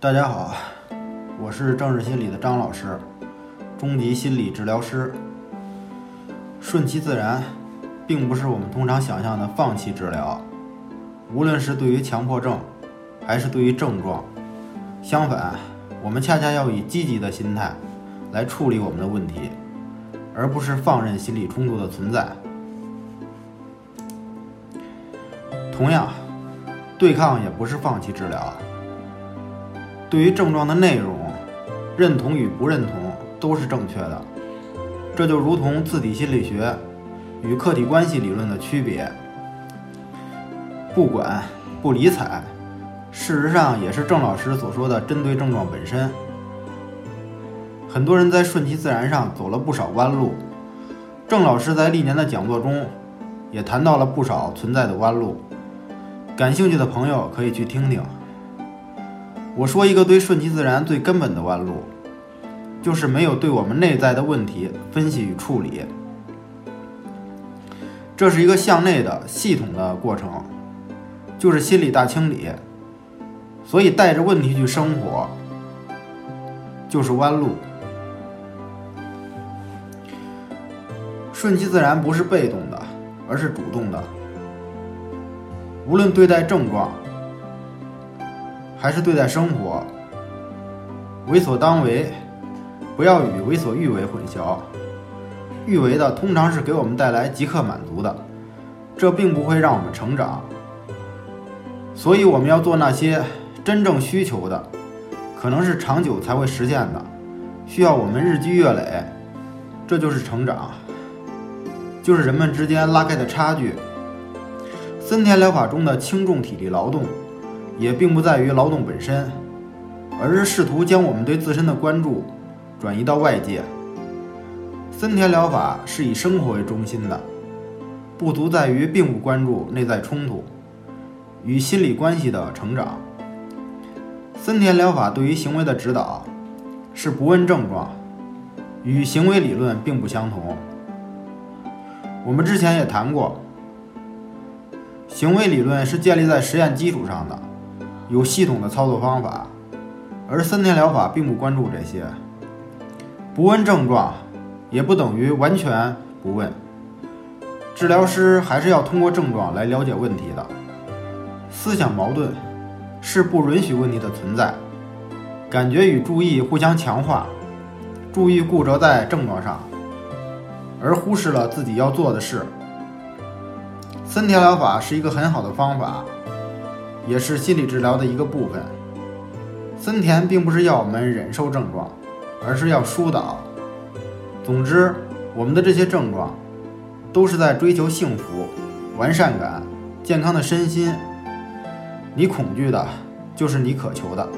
大家好，我是政治心理的张老师，中级心理治疗师。顺其自然，并不是我们通常想象的放弃治疗。无论是对于强迫症，还是对于症状，相反，我们恰恰要以积极的心态来处理我们的问题，而不是放任心理冲突的存在。同样，对抗也不是放弃治疗。对于症状的内容，认同与不认同都是正确的。这就如同自体心理学与客体关系理论的区别。不管不理睬，事实上也是郑老师所说的针对症状本身。很多人在顺其自然上走了不少弯路，郑老师在历年的讲座中也谈到了不少存在的弯路。感兴趣的朋友可以去听听。我说一个对顺其自然最根本的弯路，就是没有对我们内在的问题分析与处理。这是一个向内的系统的过程，就是心理大清理。所以带着问题去生活，就是弯路。顺其自然不是被动的，而是主动的。无论对待症状，还是对待生活，为所当为，不要与为所欲为混淆。欲为的通常是给我们带来即刻满足的，这并不会让我们成长。所以我们要做那些真正需求的，可能是长久才会实现的，需要我们日积月累，这就是成长，就是人们之间拉开的差距。森田疗法中的轻重体力劳动。也并不在于劳动本身，而是试图将我们对自身的关注转移到外界。森田疗法是以生活为中心的，不足在于并不关注内在冲突与心理关系的成长。森田疗法对于行为的指导是不问症状，与行为理论并不相同。我们之前也谈过，行为理论是建立在实验基础上的。有系统的操作方法，而森田疗法并不关注这些。不问症状，也不等于完全不问。治疗师还是要通过症状来了解问题的。思想矛盾是不允许问题的存在。感觉与注意互相强化，注意固着在症状上，而忽视了自己要做的事。森田疗法是一个很好的方法。也是心理治疗的一个部分。森田并不是要我们忍受症状，而是要疏导。总之，我们的这些症状，都是在追求幸福、完善感、健康的身心。你恐惧的，就是你渴求的。